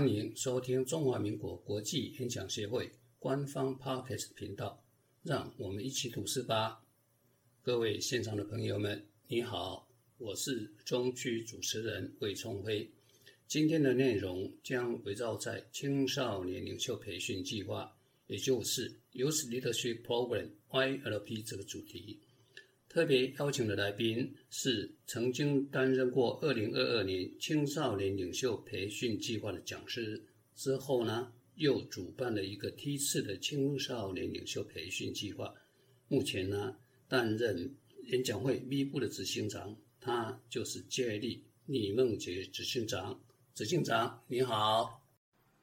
欢迎收听中华民国国际演讲协会官方 Podcast 频道，让我们一起读诗吧。各位现场的朋友们，你好，我是中区主持人魏聪辉。今天的内容将围绕在青少年领袖培训计划，也就是 Youth Leadership Program（YLP） 这个主题。特别邀请的来宾是曾经担任过二零二二年青少年领袖培训计划的讲师，之后呢又主办了一个梯次的青少年领袖培训计划，目前呢担任演讲会 V 部的执行长，他就是接力李梦杰执行长。执行长你好，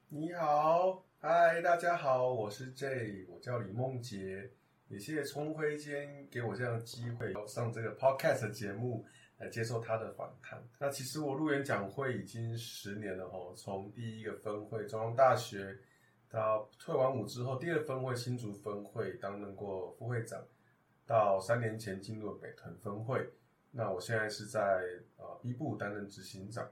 你好，嗨，大家好，我是 J，我叫李梦杰。也谢谢聪辉今天给我这样的机会上这个 podcast 节目来接受他的访谈。那其实我入园讲会已经十年了哦，从第一个分会中央大学到退完伍之后，第二分会新竹分会担任过副会长，到三年前进入北屯分会。那我现在是在呃 B 部担任执行长，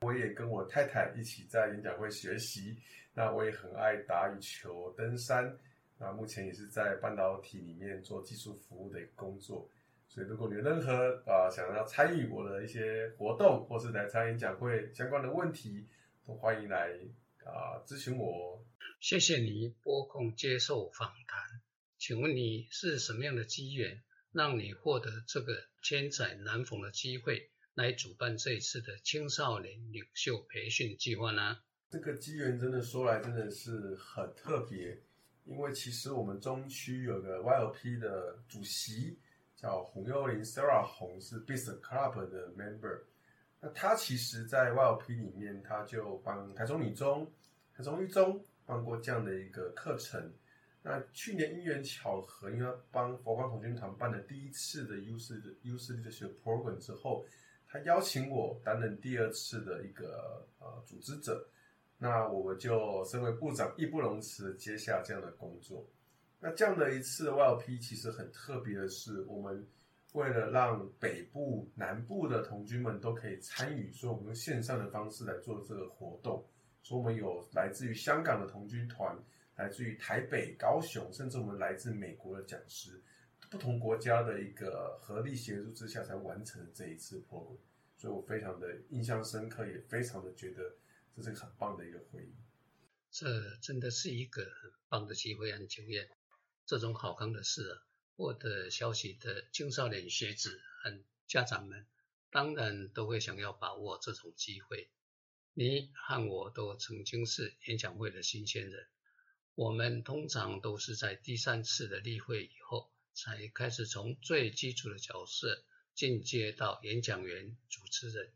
我也跟我太太一起在演讲会学习。那我也很爱打羽球、登山。那目前也是在半导体里面做技术服务的工作，所以如果你有任何啊想要参与我的一些活动，或是来参演讲会相关的问题，都欢迎来啊咨询我。谢谢你拨空接受访谈，请问你是什么样的机缘，让你获得这个千载难逢的机会，来主办这一次的青少年领袖培训计划呢？这个机缘真的说来真的是很特别。因为其实我们中区有个 YLP 的主席叫洪幼玲 Sarah 洪是 Business Club 的 member，那他其实，在 YLP 里面，他就帮台中女中、台中一中办过这样的一个课程。那去年因缘巧合，因为帮佛光童军团办了第一次的 U 四的 U 四的 program 之后，他邀请我担任第二次的一个呃组织者。那我们就身为部长，义不容辞接下这样的工作。那这样的一次 YLP 其实很特别的是，我们为了让北部、南部的同军们都可以参与，所以我们用线上的方式来做这个活动。所以我们有来自于香港的同军团，来自于台北、高雄，甚至我们来自美国的讲师，不同国家的一个合力协助之下，才完成了这一次 program。所以我非常的印象深刻，也非常的觉得。这是个很棒的一个回忆，这真的是一个很棒的机会很久远。这种好康的事啊，获得消息的青少年学子和家长们，当然都会想要把握这种机会。你和我都曾经是演讲会的新鲜人，我们通常都是在第三次的例会以后，才开始从最基础的角色进阶到演讲员、主持人。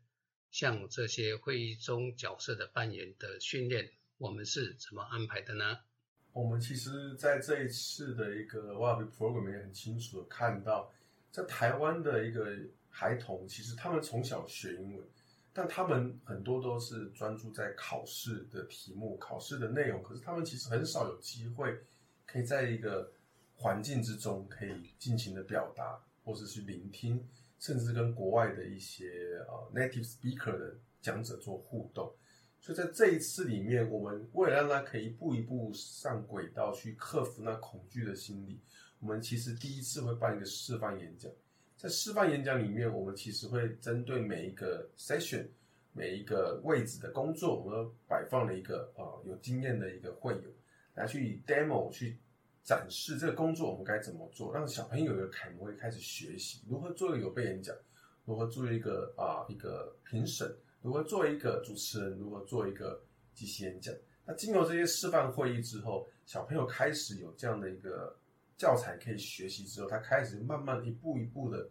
像这些会议中角色的扮演的训练，我们是怎么安排的呢？我们其实在这一次的一个 YLP program 也很清楚的看到，在台湾的一个孩童，其实他们从小学英文，但他们很多都是专注在考试的题目、考试的内容，可是他们其实很少有机会可以在一个环境之中可以尽情的表达，或者是聆听。甚至跟国外的一些呃 native speaker 的讲者做互动，所以在这一次里面，我们为了让他可以一步一步上轨道，去克服那恐惧的心理，我们其实第一次会办一个示范演讲。在示范演讲里面，我们其实会针对每一个 session、每一个位置的工作，我们摆放了一个啊有经验的一个会友来去 demo 去。展示这个工作我们该怎么做，让小朋友有个楷模，会开始学习如何做一个有备演讲，如何做一个啊一个评审，如何做一个主持人，如何做一个即席演讲。那经过这些示范会议之后，小朋友开始有这样的一个教材可以学习之后，他开始慢慢一步一步的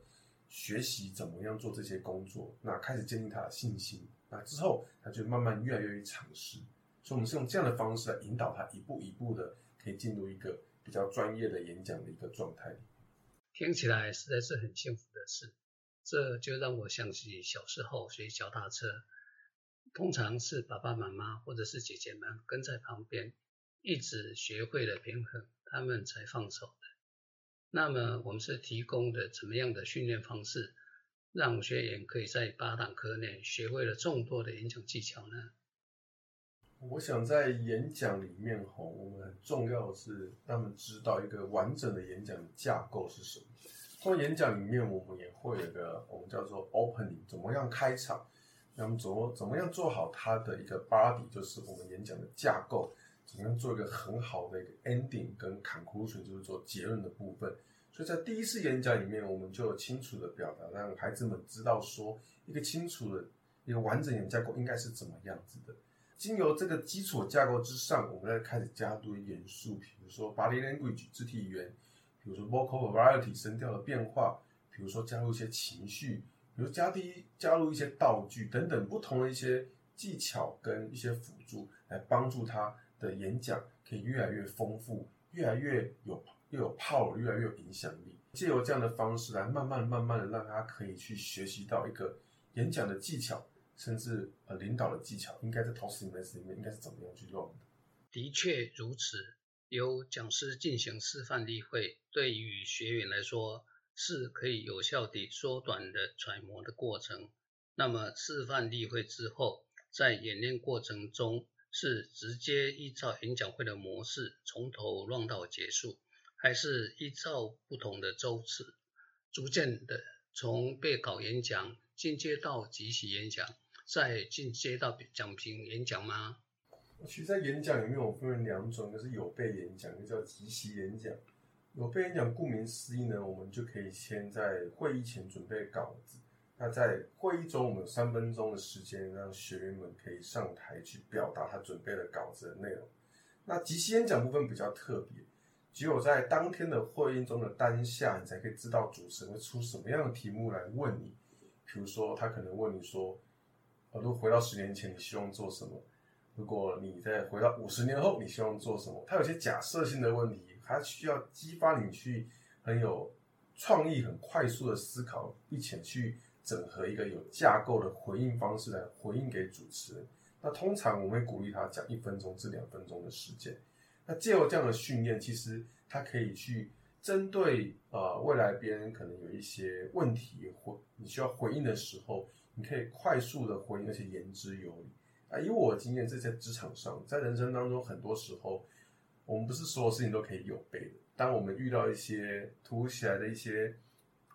学习怎么样做这些工作，那开始建立他的信心。那之后他就慢慢越来越愿意尝试。所以，我们是用这样的方式来引导他一步一步的可以进入一个。比较专业的演讲的一个状态，听起来实在是很幸福的事。这就让我想起小时候学脚踏车，通常是爸爸妈妈或者是姐姐们跟在旁边，一直学会了平衡，他们才放手的。那么我们是提供的怎么样的训练方式，让学员可以在八堂课内学会了众多的演讲技巧呢？我想在演讲里面吼，我们很重要的是让他们知道一个完整的演讲架构是什么。从演讲里面，我们也会有个我们叫做 opening，怎么样开场？那么怎么怎么样做好它的一个 body，就是我们演讲的架构，怎么样做一个很好的一个 ending 跟 conclusion，就是做结论的部分。所以在第一次演讲里面，我们就清楚的表达，让孩子们知道说一个清楚的一个完整的架构应该是怎么样子的。经由这个基础架构之上，我们再开始加入元素，比如说 body language 肢体语言，比如说 vocal variety 声调的变化，比如说加入一些情绪。比如加低加入一些道具等等不同的一些技巧跟一些辅助，来帮助他的演讲可以越来越丰富，越来越有又有 power，越来越有影响力。借由这样的方式来慢慢慢慢的让他可以去学习到一个演讲的技巧，甚至呃领导的技巧，应该在投资里面里面应该是怎么样去用的。的确如此，由讲师进行示范例会，对于学员来说。是可以有效地缩短的揣摩的过程。那么示范例会之后，在演练过程中是直接依照演讲会的模式从头乱到结束，还是依照不同的周次，逐渐的从备考演讲进阶到即席演讲，再进阶到讲评演讲吗？其实，在演讲里面，我分为两种，一个是有备演讲，一个叫即席演讲。有备演讲，顾名思义呢，我们就可以先在会议前准备稿子。那在会议中，我们有三分钟的时间，让学员们可以上台去表达他准备的稿子的内容。那即席演讲部分比较特别，只有在当天的会议中的当下，你才可以知道主持人会出什么样的题目来问你。比如说，他可能问你说：“如果回到十年前，你希望做什么？如果你再回到五十年后，你希望做什么？”它有些假设性的问题。还需要激发你去很有创意、很快速的思考，并且去整合一个有架构的回应方式来回应给主持人。那通常我们会鼓励他讲一分钟至两分钟的时间。那借由这样的训练，其实他可以去针对呃未来别人可能有一些问题或你需要回应的时候，你可以快速的回应，而且言之有理。啊，以我经验，这在职场上，在人生当中，很多时候。我们不是所有事情都可以有备的。当我们遇到一些突如其来的一些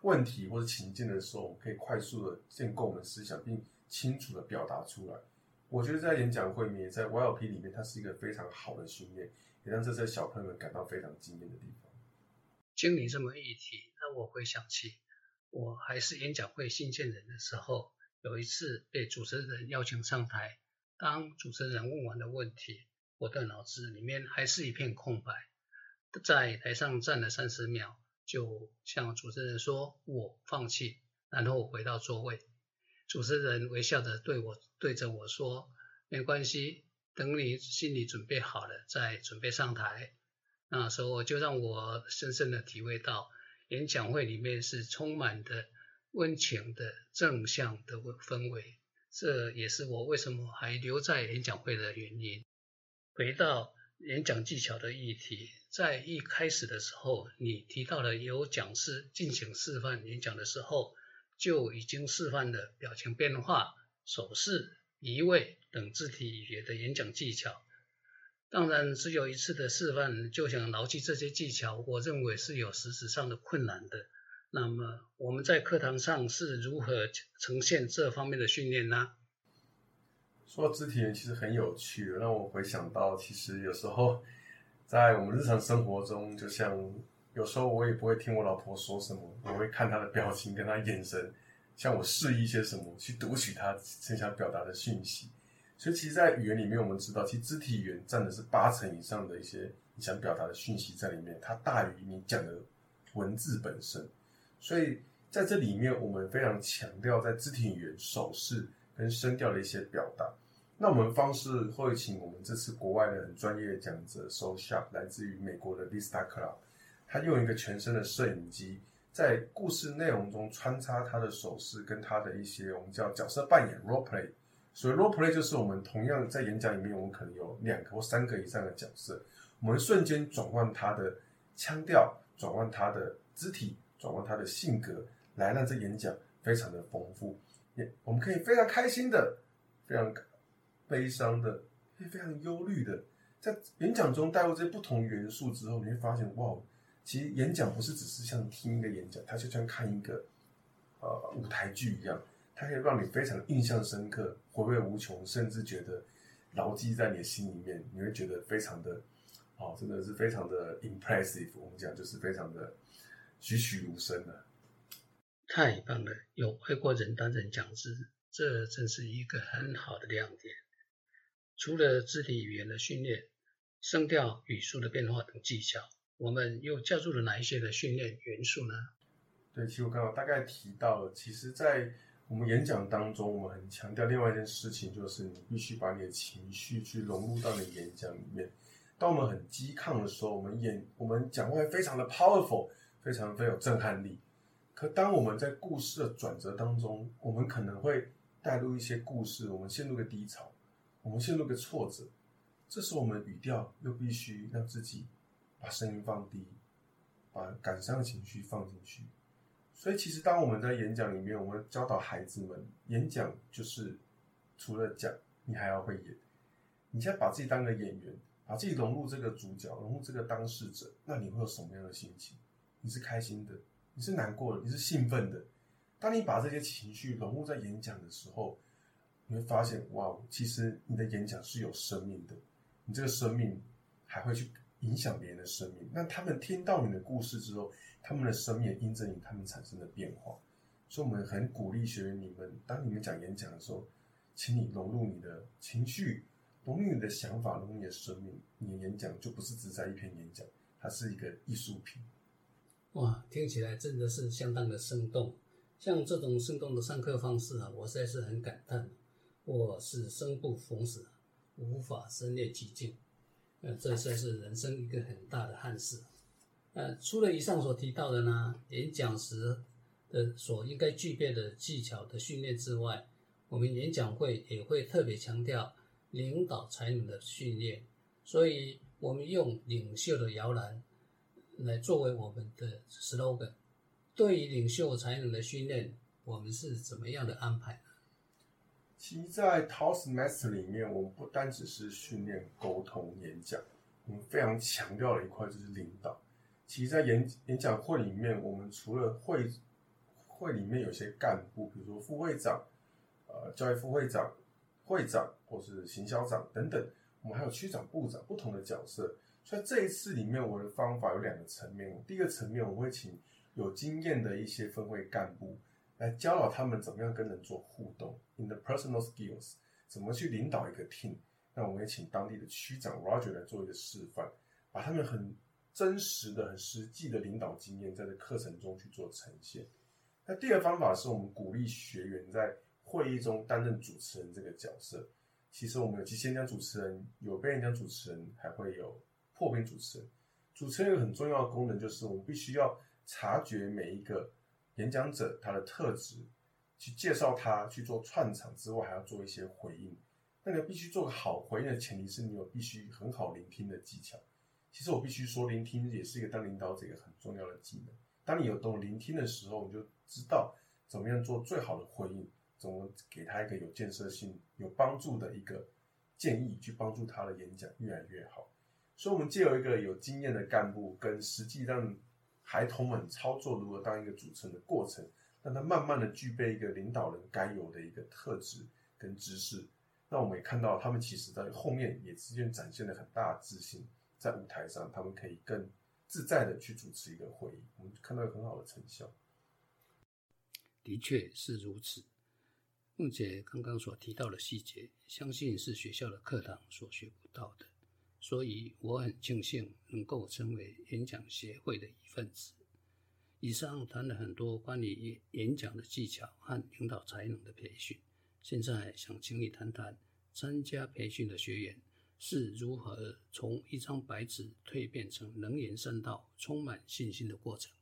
问题或者情境的时候，我们可以快速的建构我们思想，并清楚的表达出来。我觉得在演讲会里面，在 YLP 里面，它是一个非常好的训练，也让这些小朋友们感到非常惊艳的地方。经你这么一提，让我回想起我还是演讲会新鲜人的时候，有一次被主持人邀请上台，当主持人问完的问题。我的脑子里面还是一片空白，在台上站了三十秒，就向主持人说：“我放弃。”然后回到座位。主持人微笑着对我对着我说：“没关系，等你心里准备好了再准备上台。”那时候就让我深深的体会到，演讲会里面是充满的温情的正向的氛围。这也是我为什么还留在演讲会的原因。回到演讲技巧的议题，在一开始的时候，你提到了有讲师进行示范演讲的时候，就已经示范了表情变化、手势、移位等肢体语言的演讲技巧。当然，只有一次的示范就想牢记这些技巧，我认为是有实质上的困难的。那么，我们在课堂上是如何呈现这方面的训练呢？说到肢体语言，其实很有趣，让我回想到，其实有时候在我们日常生活中，就像有时候我也不会听我老婆说什么，我会看她的表情跟她眼神，向我示意一些什么，去读取她正想表达的讯息。所以，其实，在语言里面，我们知道，其实肢体语言占的是八成以上的一些你想表达的讯息在里面，它大于你讲的文字本身。所以，在这里面，我们非常强调在肢体语言、手势跟声调的一些表达。那我们方式会请我们这次国外的很专业的讲者 s o s h a p 来自于美国的 Vista Club，他用一个全身的摄影机，在故事内容中穿插他的手势跟他的一些我们叫角色扮演 role play。所以 role play 就是我们同样在演讲里面，我们可能有两个或三个以上的角色，我们瞬间转换他的腔调，转换他的肢体，转换他的性格，来让这演讲非常的丰富。也我们可以非常开心的，非常。悲伤的、会非常忧虑的。在演讲中带入这些不同元素之后，你会发现，哇，其实演讲不是只是像听一个演讲，它就像看一个呃舞台剧一样，它可以让你非常印象深刻、回味无穷，甚至觉得牢记在你的心里面。你会觉得非常的，哦，真的是非常的 impressive。我们讲就是非常的栩栩如生的。太棒了，有外国人担任讲师，这真是一个很好的亮点。除了肢体语言的训练。声调、语速的变化等技巧，我们又加入了哪一些的训练元素呢？对，其实我刚刚大概提到了，其实，在我们演讲当中，我们很强调另外一件事情，就是你必须把你的情绪去融入到你演讲里面。当我们很激亢的时候，我们演我们讲话非常的 powerful，非常非常有震撼力。可当我们在故事的转折当中，我们可能会带入一些故事，我们陷入个低潮，我们陷入个挫折。这时我们语调又必须让自己把声音放低，把感伤的情绪放进去。所以，其实当我们在演讲里面，我们教导孩子们，演讲就是除了讲，你还要会演。你现在把自己当个演员，把自己融入这个主角，融入这个当事者，那你会有什么样的心情？你是开心的，你是难过的，你是兴奋的。当你把这些情绪融入在演讲的时候，你会发现，哇，其实你的演讲是有生命的。你这个生命还会去影响别人的生命，那他们听到你的故事之后，他们的生命也因着你，他们产生了变化。所以，我们很鼓励学员你们，当你们讲演讲的时候，请你融入你的情绪，融入你的想法，融入你的生命。你的演讲就不是只在一篇演讲，它是一个艺术品。哇，听起来真的是相当的生动。像这种生动的上课方式啊，我实在是很感叹。我是生不逢时。无法身练其境，呃，这算是人生一个很大的憾事。呃，除了以上所提到的呢，演讲时的所应该具备的技巧的训练之外，我们演讲会也会特别强调领导才能的训练。所以，我们用领袖的摇篮来作为我们的 slogan。对于领袖才能的训练，我们是怎么样的安排呢？其实，在 Toastmaster 里面，我们不单只是训练沟通演讲，我们非常强调的一块就是领导。其实，在演演讲会里面，我们除了会会里面有些干部，比如说副会长、呃教育副会长、会长或是行销长等等，我们还有区长、部长不同的角色。所以这一次里面，我的方法有两个层面。第一个层面，我会请有经验的一些分会干部。来教导他们怎么样跟人做互动，in the personal skills，怎么去领导一个 team。那我们也请当地的区长 Roger 来做一个示范，把他们很真实的、很实际的领导经验在这课程中去做呈现。那第二方法是我们鼓励学员在会议中担任主持人这个角色。其实我们有即兴讲主持人，有被人讲主持人，还会有破冰主持人。主持人一个很重要的功能就是我们必须要察觉每一个。演讲者他的特质，去介绍他去做串场之外，还要做一些回应。那你必须做个好回应的前提是你有必须很好聆听的技巧。其实我必须说，聆听也是一个当领导者一个很重要的技能。当你有懂聆听的时候，你就知道怎么样做最好的回应，怎么给他一个有建设性、有帮助的一个建议，去帮助他的演讲越来越好。所以，我们借由一个有经验的干部跟实际让。孩童们操作如何当一个主持人的过程，让他慢慢的具备一个领导人该有的一个特质跟知识。那我们也看到他们其实在后面也之间展现了很大的自信，在舞台上他们可以更自在的去主持一个会议，我们看到很好的成效。的确是如此。凤姐刚刚所提到的细节，相信是学校的课堂所学不到的。所以我很庆幸能够成为演讲协会的一份子。以上谈了很多关于演讲的技巧和领导才能的培训，现在想请你谈谈参加培训的学员是如何从一张白纸蜕变成能言善道、充满信心的过程。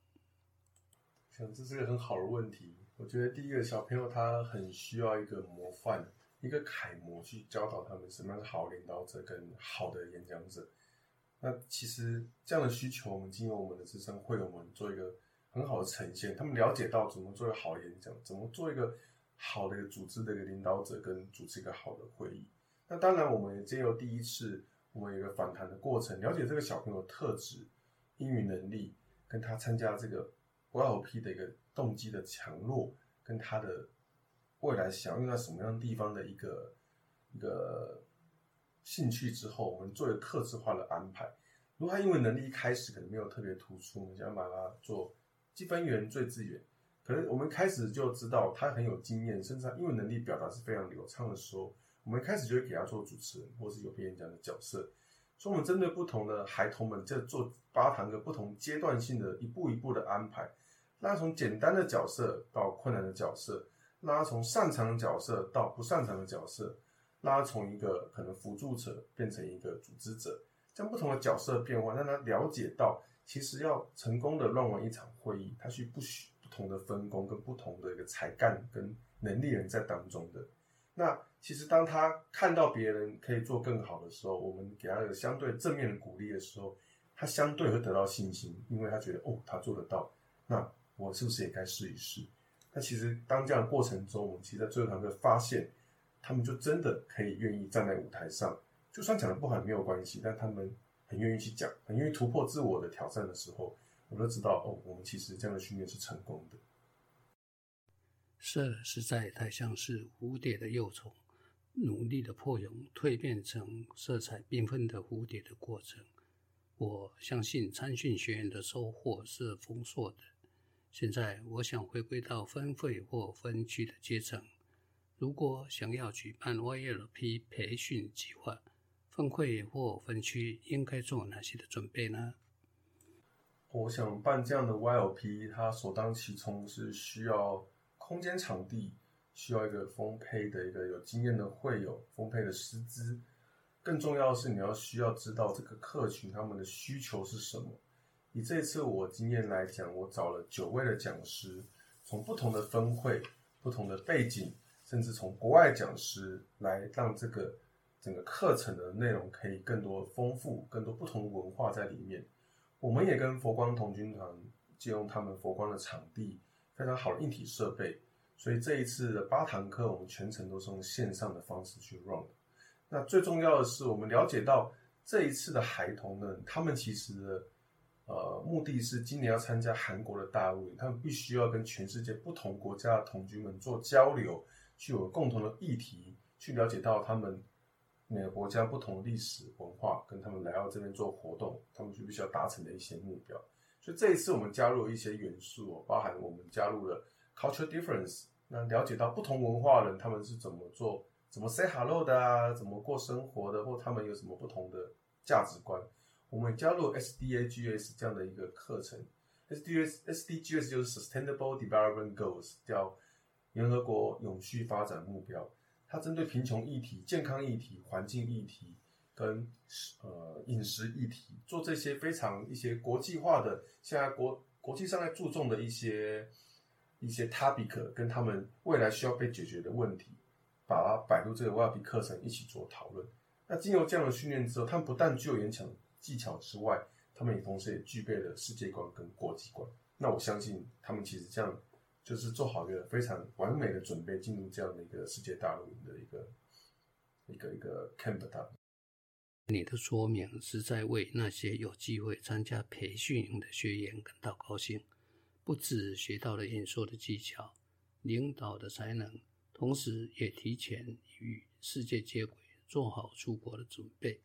想这是个很好的问题。我觉得第一个小朋友他很需要一个模范。一个楷模去教导他们什么是好领导者跟好的演讲者。那其实这样的需求，我们经由我们的资深会员们做一个很好的呈现。他们了解到怎么做一个好演讲，怎么做一个好的一个组织的一个领导者，跟主持一个好的会议。那当然，我们也借由第一次，我们一个访谈的过程，了解这个小朋友特质、英语能力，跟他参加这个 YLP 的一个动机的强弱，跟他的未来想要用在什么样地方的一个一个兴趣之后，我们做一个克制化的安排。如果他英文能力一开始可能没有特别突出，我们想把他做积分员、最资源。可能我们开始就知道他很有经验，甚至他英文能力表达是非常流畅的时候，我们开始就会给他做主持人或是有演讲的角色。所以，我们针对不同的孩童们，在做八堂课不同阶段性的一步一步的安排，让他从简单的角色到困难的角色，让他从擅长的角色到不擅长的角色，让他从一个可能辅助者变成一个组织者，将不同的角色变换，让他了解到，其实要成功的乱完一场会议，他需不需。不同的分工跟不同的一个才干跟能力人在当中的，那其实当他看到别人可以做更好的时候，我们给他一个相对正面的鼓励的时候，他相对会得到信心，因为他觉得哦，他做得到，那我是不是也该试一试？那其实当这样的过程中，我们其实在最后堂课发现，他们就真的可以愿意站在舞台上，就算讲的不好也没有关系，但他们很愿意去讲，很愿意突破自我的挑战的时候。我都知道哦，我们其实这样的训练是成功的。色实在太像是蝴蝶的幼虫，努力的破蛹，蜕变成色彩缤纷的蝴蝶的过程。我相信参训学员的收获是丰硕的。现在我想回归到分会或分区的阶层。如果想要举办 YLP 培训计划，分会或分区应该做哪些的准备呢？我想办这样的 YLP，它首当其冲是需要空间场地，需要一个丰沛的一个有经验的会友，丰沛的师资。更重要的是，你要需要知道这个客群他们的需求是什么。以这次我经验来讲，我找了九位的讲师，从不同的分会、不同的背景，甚至从国外讲师来，让这个整个课程的内容可以更多丰富，更多不同文化在里面。我们也跟佛光童军团借用他们佛光的场地，非常好的硬体设备，所以这一次的八堂课，我们全程都是用线上的方式去 run。那最重要的是，我们了解到这一次的孩童呢，他们其实呃目的是今年要参加韩国的大陆，他们必须要跟全世界不同国家的同居们做交流，去有共同的议题，去了解到他们。每个国家不同的历史文化，跟他们来到这边做活动，他们就必须要达成的一些目标。所以这一次我们加入了一些元素，包含我们加入了 culture difference，那了解到不同文化人他们是怎么做、怎么 say hello 的啊，怎么过生活的，或他们有什么不同的价值观。我们加入 SDGs 这样的一个课程，SDGs SDGs 就是 Sustainable Development Goals，叫联合国永续发展目标。它针对贫穷议题、健康议题、环境议题跟呃饮食议题做这些非常一些国际化的，现在国国际上在注重的一些一些 topic 跟他们未来需要被解决的问题，把它摆入这个 YLP 课程一起做讨论。那经由这样的训练之后，他们不但具有演讲技巧之外，他们也同时也具备了世界观跟国际观。那我相信他们其实这样。就是做好一个非常完美的准备，进入这样的一个世界大陆的一个一个一个 camp 的。你的说明是在为那些有机会参加培训营的学员感到高兴，不止学到了演说的技巧、领导的才能，同时也提前与世界接轨，做好出国的准备。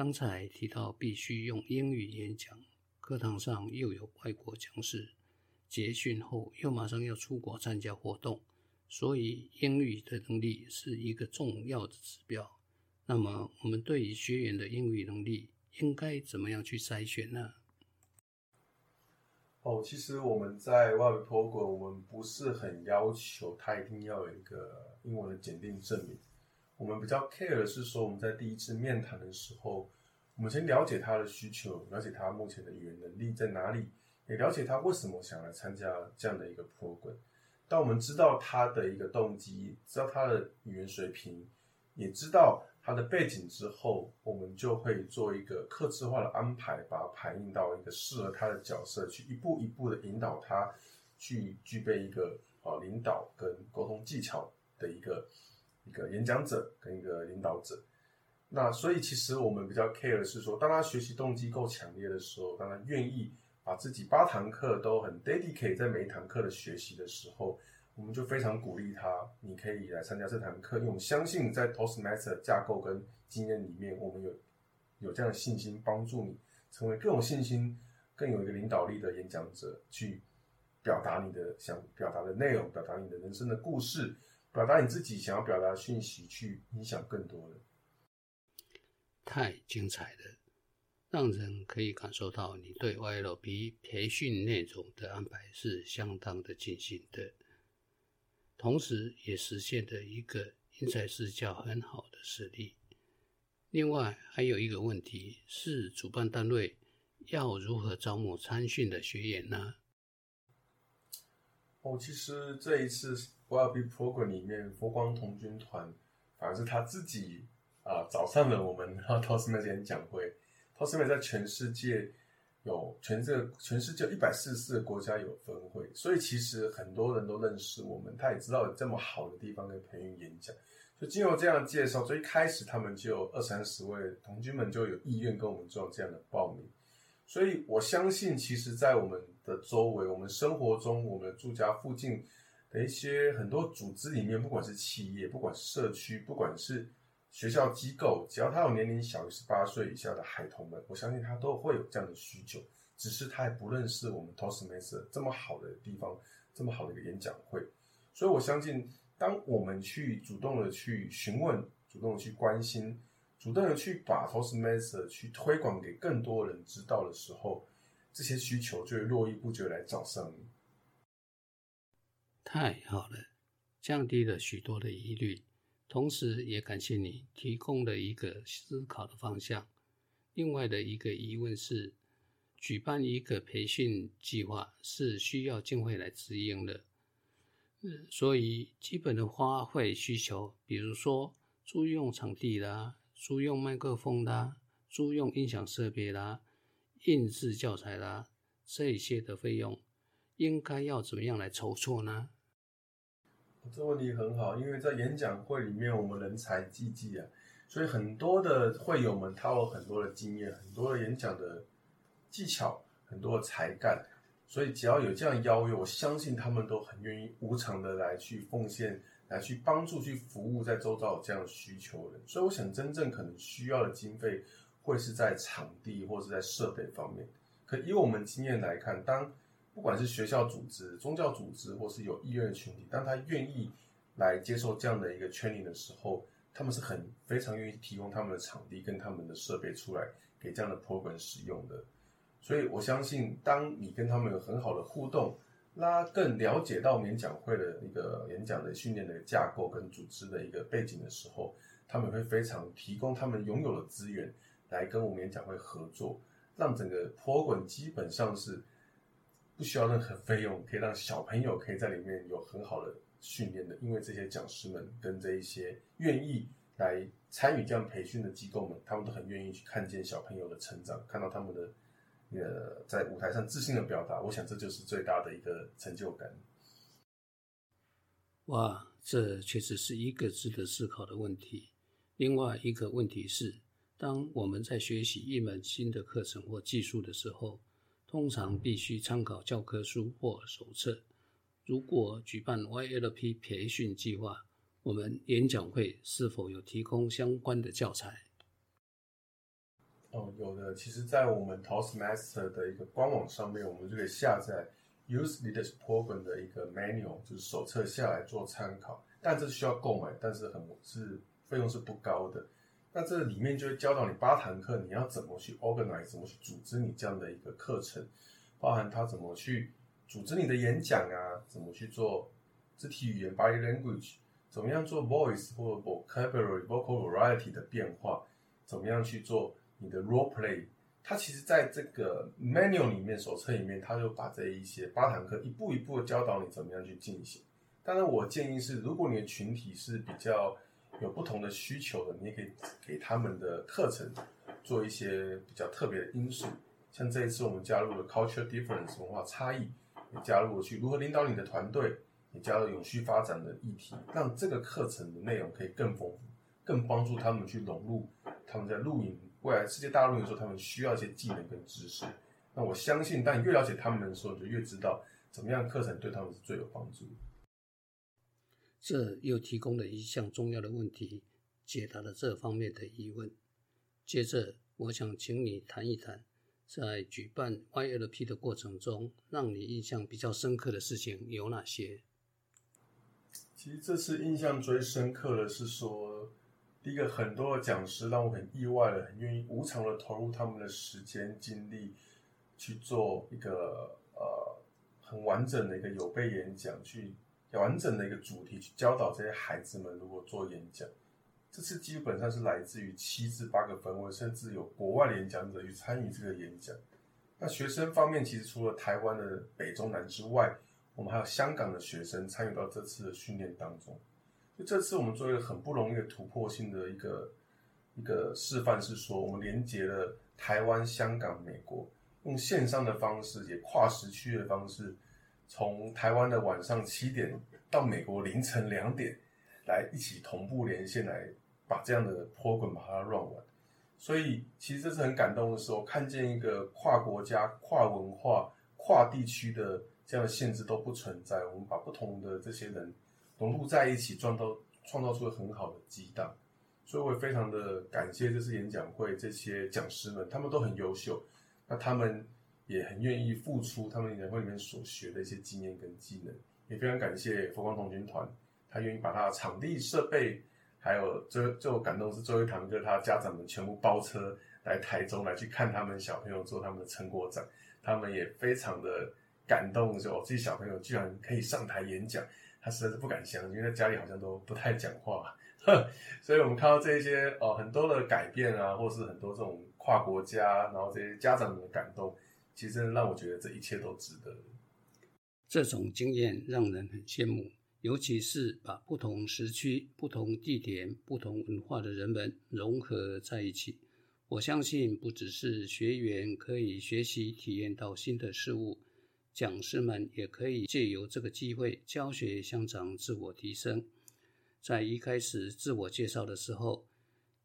刚才提到必须用英语演讲，课堂上又有外国讲师。结训后又马上要出国参加活动，所以英语的能力是一个重要的指标。那么，我们对于学员的英语能力应该怎么样去筛选呢？哦，其实我们在外语 program，我们不是很要求他一定要有一个英文的检定证明。我们比较 care 的是说，我们在第一次面谈的时候，我们先了解他的需求，了解他目前的语言能力在哪里。也了解他为什么想来参加这样的一个 program。当我们知道他的一个动机，知道他的语言水平，也知道他的背景之后，我们就会做一个克制化的安排，把它排印到一个适合他的角色，去一步一步的引导他去具备一个啊领导跟沟通技巧的一个一个演讲者跟一个领导者。那所以其实我们比较 care 的是说，当他学习动机够强烈的时候，当他愿意把自己八堂课都很 dedicate 在每一堂课的学习的时候，我们就非常鼓励他，你可以来参加这堂课，因为我们相信在 Toastmaster 架构跟经验里面，我们有有这样的信心帮助你成为更有信心、更有一个领导力的演讲者，去表达你的想表达的内容，表达你的人生的故事，表达你自己想要表达的讯息，去影响更多人。太精彩了，让人可以感受到你对 YLP 培训内容的安排是相当的尽心的，同时也实现了一个因材施教很好的实例。另外还有一个问题是，主办单位要如何招募参训的学员呢？哦，其实这一次 YLP Program 里面，佛光童军团反而是他自己。啊，早上了，我们 Toastmasters 演讲会 t o s m a 在全世界有全这个全世界一百四十四个国家有分会，所以其实很多人都认识我们，他也知道有这么好的地方可以培育演讲。就经过这样介绍，所以一开始他们就有二三十位同军们就有意愿跟我们做这样的报名。所以我相信，其实，在我们的周围，我们生活中，我们住家附近的一些很多组织里面，不管是企业，不管是社区，不管是学校机构，只要他有年龄小于十八岁以下的孩童们，我相信他都会有这样的需求，只是他还不认识我们 Toastmaster 这么好的地方，这么好的一个演讲会。所以我相信，当我们去主动的去询问，主动的去关心，主动的去把 Toastmaster 去推广给更多人知道的时候，这些需求就会络绎不绝来找上你。太好了，降低了许多的疑虑。同时，也感谢你提供了一个思考的方向。另外的一个疑问是，举办一个培训计划是需要经费来支应的，所以基本的花费需求，比如说租用场地啦、租用麦克风啦、租用音响设备啦、印制教材啦，这些的费用，应该要怎么样来筹措呢？这问题很好，因为在演讲会里面，我们人才济济啊，所以很多的会友们他有很多的经验，很多的演讲的技巧，很多的才干，所以只要有这样邀约，我相信他们都很愿意无偿的来去奉献，来去帮助、去服务在周遭有这样需求的。所以我想，真正可能需要的经费会是在场地或是在设备方面。可以我们经验来看，当不管是学校组织、宗教组织，或是有意愿的群体，当他愿意来接受这样的一个 training 的时候，他们是很非常愿意提供他们的场地跟他们的设备出来给这样的 program 使用的。所以我相信，当你跟他们有很好的互动，拉更了解到演讲会的一个演讲的训练的架构跟组织的一个背景的时候，他们会非常提供他们拥有的资源来跟我们演讲会合作，让整个脱口秀基本上是。不需要任何费用，可以让小朋友可以在里面有很好的训练的。因为这些讲师们跟这一些愿意来参与这样培训的机构们，他们都很愿意去看见小朋友的成长，看到他们的呃在舞台上自信的表达。我想这就是最大的一个成就感。哇，这确实是一个值得思考的问题。另外一个问题是，当我们在学习一门新的课程或技术的时候。通常必须参考教科书或手册。如果举办 YLP 培训计划，我们演讲会是否有提供相关的教材？哦，有的。其实，在我们 Toastmaster 的一个官网上面，我们就可以下载 Useless Program 的一个 manual，就是手册下来做参考。但这需要购买，但是很是费用是不高的。那这里面就会教导你八堂课，你要怎么去 organize，怎么去组织你这样的一个课程，包含他怎么去组织你的演讲啊，怎么去做肢体语言 body language，怎么样做 voice 或 vocabulary vocal variety 的变化，怎么样去做你的 role play，它其实在这个 manual 里面手册里面，他就把这一些八堂课一步一步的教导你怎么样去进行。当然，我建议是，如果你的群体是比较有不同的需求的，你也可以给他们的课程做一些比较特别的因素。像这一次我们加入了 culture difference 文化差异，也加入了去如何领导你的团队，也加入永续发展的议题，让这个课程的内容可以更丰富，更帮助他们去融入他们在露营未来世界大陆的时候，他们需要一些技能跟知识。那我相信，当你越了解他们的时候，你就越知道怎么样课程对他们是最有帮助。这又提供了一项重要的问题，解答了这方面的疑问。接着，我想请你谈一谈，在举办 YLP 的过程中，让你印象比较深刻的事情有哪些？其实这次印象最深刻的是说，一个，很多的讲师让我很意外的，很愿意无偿的投入他们的时间精力去做一个呃很完整的一个有备演讲去。完整的一个主题去教导这些孩子们，如果做演讲，这次基本上是来自于七至八个分位，甚至有国外的演讲者去参与这个演讲。那学生方面，其实除了台湾的北中南之外，我们还有香港的学生参与到这次的训练当中。就这次我们做一个很不容易的突破性的一个一个示范，是说我们连接了台湾、香港、美国，用线上的方式，也跨时区的方式。从台湾的晚上七点到美国凌晨两点，来一起同步连线，来把这样的脱困把它 run 完。所以其实这是很感动的时候，看见一个跨国家、跨文化、跨地区的这样的限制都不存在，我们把不同的这些人融入在一起，创造创造出了很好的激荡。所以我也非常的感谢这次演讲会这些讲师们，他们都很优秀。那他们。也很愿意付出他们演讲会里面所学的一些经验跟技能，也非常感谢佛光童军团，他愿意把他的场地设备，还有最最感动是最后一堂课，他家长们全部包车来台中来去看他们小朋友做他们的成果展，他们也非常的感动，说哦，这些小朋友居然可以上台演讲，他实在是不敢相信，因为在家里好像都不太讲话，所以我们看到这些哦很多的改变啊，或是很多这种跨国家，然后这些家长们的感动。其实让我觉得这一切都值得。这种经验让人很羡慕，尤其是把不同时区、不同地点、不同文化的人们融合在一起。我相信，不只是学员可以学习体验到新的事物，讲师们也可以借由这个机会教学相长、自我提升。在一开始自我介绍的时候，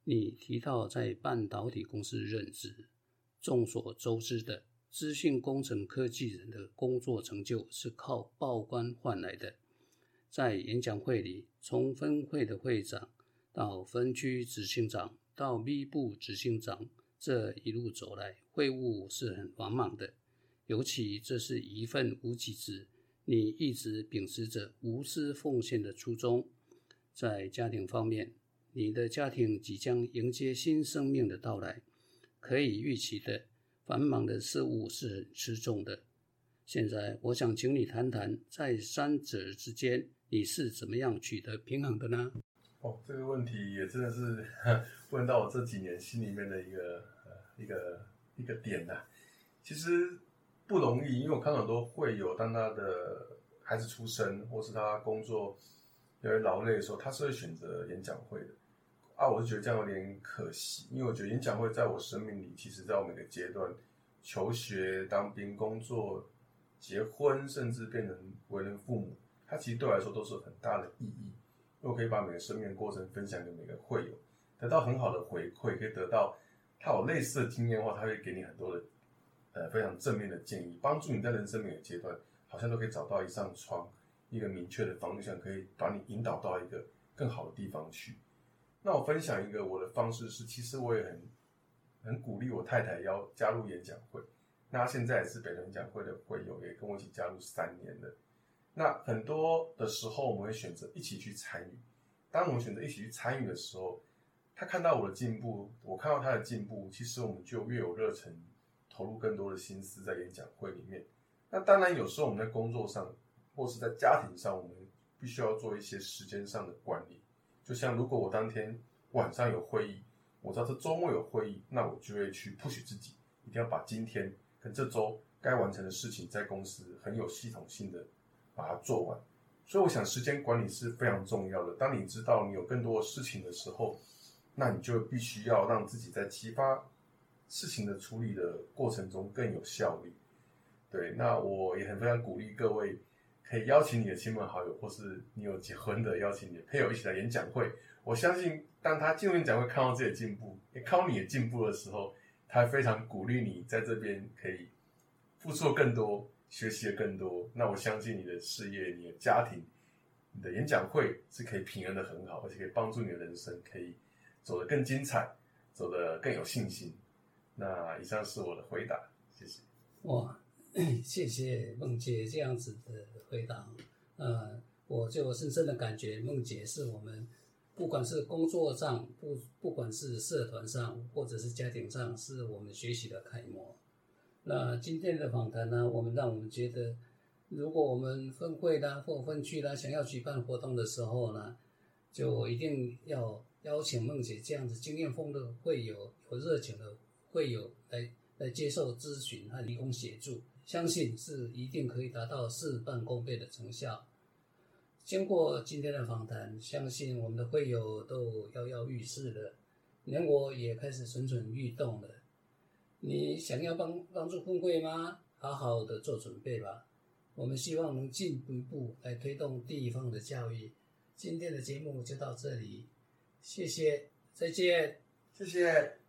你提到在半导体公司任职，众所周知的。资讯工程科技人的工作成就是靠报关换来的。在演讲会里，从分会的会长到分区执行长到 B 部执行长，这一路走来，会务是很繁忙的。尤其这是一份无给职，你一直秉持着无私奉献的初衷。在家庭方面，你的家庭即将迎接新生命的到来，可以预期的。繁忙的事物是很吃重的。现在，我想请你谈谈，在三者之间，你是怎么样取得平衡的呢？哦，这个问题也真的是 问到我这几年心里面的一个呃一个一个点呐。其实不容易，因为我看到很多会友，当他的孩子出生，或是他工作有点劳累的时候，他是会选择演讲会的。啊，我是觉得这样有点可惜，因为我觉得演讲会在我生命里，其实在我每个阶段，求学、当兵、工作、结婚，甚至变成为人父母，它其实对我来说都是很大的意义。因为我可以把每个生命过程分享给每个会友，得到很好的回馈，可以得到他有类似的经验的话，他会给你很多的呃非常正面的建议，帮助你在人生每个阶段，好像都可以找到一扇窗，一个明确的方向，可以把你引导到一个更好的地方去。那我分享一个我的方式是，其实我也很很鼓励我太太要加入演讲会。那现在也是北人讲会的会友，也跟我一起加入三年了。那很多的时候，我们会选择一起去参与。当我们选择一起去参与的时候，他看到我的进步，我看到他的进步，其实我们就越有热忱，投入更多的心思在演讲会里面。那当然，有时候我们在工作上或是在家庭上，我们必须要做一些时间上的管理。就像如果我当天晚上有会议，我知道这周末有会议，那我就会去 push 自己，一定要把今天跟这周该完成的事情，在公司很有系统性的把它做完。所以我想时间管理是非常重要的。当你知道你有更多的事情的时候，那你就必须要让自己在激发事情的处理的过程中更有效率。对，那我也很非常鼓励各位可以邀请你的亲朋好友，或是你有结婚的，邀请你的配偶一起来演讲会。我相信，当他进入演讲会看到自己的进步，也看到你的进步的时候，他非常鼓励你在这边可以付出更多，学习的更多。那我相信你的事业、你的家庭、你的演讲会是可以平衡的很好，而且可以帮助你的人生可以走得更精彩，走得更有信心。那以上是我的回答，谢谢。哇，谢谢梦姐这样子的回答。呃，我就深深的感觉梦姐是我们。不管是工作上，不不管是社团上，或者是家庭上，是我们学习的楷模。那今天的访谈呢，我们让我们觉得，如果我们分会啦或分区啦，想要举办活动的时候呢，就一定要邀请梦姐这样子经验丰的会友、有热情的会友来来接受咨询和提供协助，相信是一定可以达到事半功倍的成效。经过今天的访谈，相信我们的会友都跃跃欲试了，连我也开始蠢蠢欲动了。你想要帮帮助工会吗？好好的做准备吧。我们希望能进一步来推动地方的教育。今天的节目就到这里，谢谢，再见，谢谢。